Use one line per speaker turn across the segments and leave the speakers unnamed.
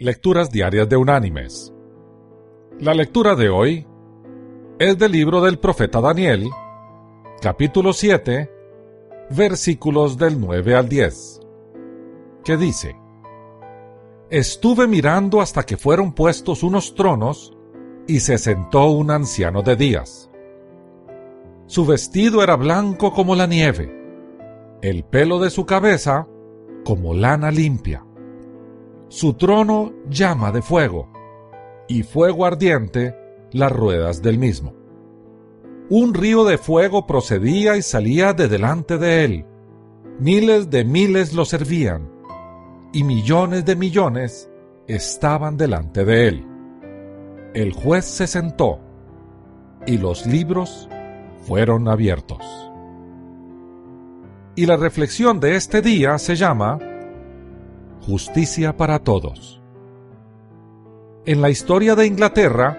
Lecturas Diarias de Unánimes. La lectura de hoy es del libro del profeta Daniel, capítulo 7, versículos del 9 al 10, que dice, Estuve mirando hasta que fueron puestos unos tronos y se sentó un anciano de días. Su vestido era blanco como la nieve, el pelo de su cabeza como lana limpia su trono llama de fuego, y fuego ardiente las ruedas del mismo. Un río de fuego procedía y salía de delante de él. Miles de miles lo servían, y millones de millones estaban delante de él. El juez se sentó, y los libros fueron abiertos. Y la reflexión de este día se llama Justicia para todos. En la historia de Inglaterra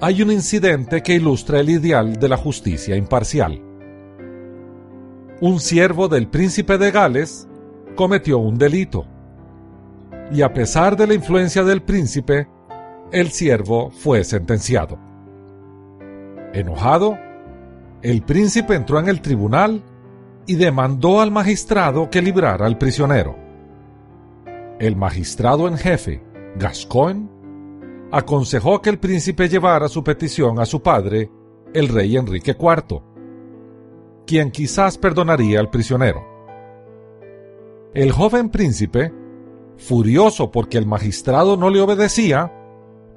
hay un incidente que ilustra el ideal de la justicia imparcial. Un siervo del príncipe de Gales cometió un delito. Y a pesar de la influencia del príncipe, el siervo fue sentenciado. Enojado, el príncipe entró en el tribunal y demandó al magistrado que librara al prisionero el magistrado en jefe, Gascoigne, aconsejó que el príncipe llevara su petición a su padre, el rey Enrique IV, quien quizás perdonaría al prisionero. El joven príncipe, furioso porque el magistrado no le obedecía,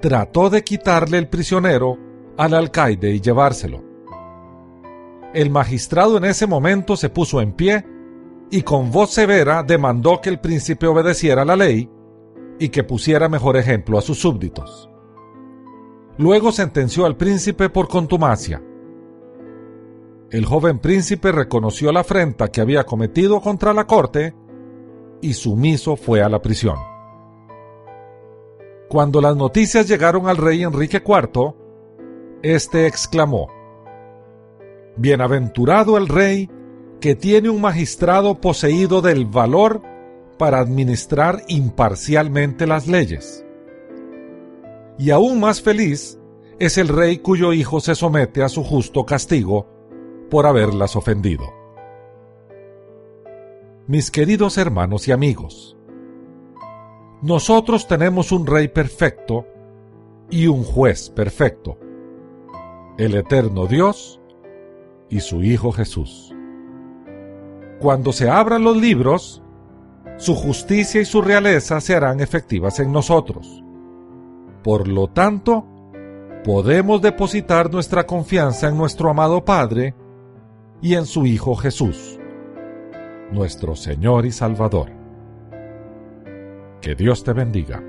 trató de quitarle el prisionero al alcaide y llevárselo. El magistrado en ese momento se puso en pie y con voz severa demandó que el príncipe obedeciera la ley y que pusiera mejor ejemplo a sus súbditos. Luego sentenció al príncipe por contumacia. El joven príncipe reconoció la afrenta que había cometido contra la corte y sumiso fue a la prisión. Cuando las noticias llegaron al rey Enrique IV, éste exclamó, Bienaventurado el rey que tiene un magistrado poseído del valor para administrar imparcialmente las leyes. Y aún más feliz es el rey cuyo hijo se somete a su justo castigo por haberlas ofendido. Mis queridos hermanos y amigos, nosotros tenemos un rey perfecto y un juez perfecto, el eterno Dios y su Hijo Jesús cuando se abran los libros, su justicia y su realeza se harán efectivas en nosotros. Por lo tanto, podemos depositar nuestra confianza en nuestro amado Padre y en su Hijo Jesús, nuestro Señor y Salvador. Que Dios te bendiga.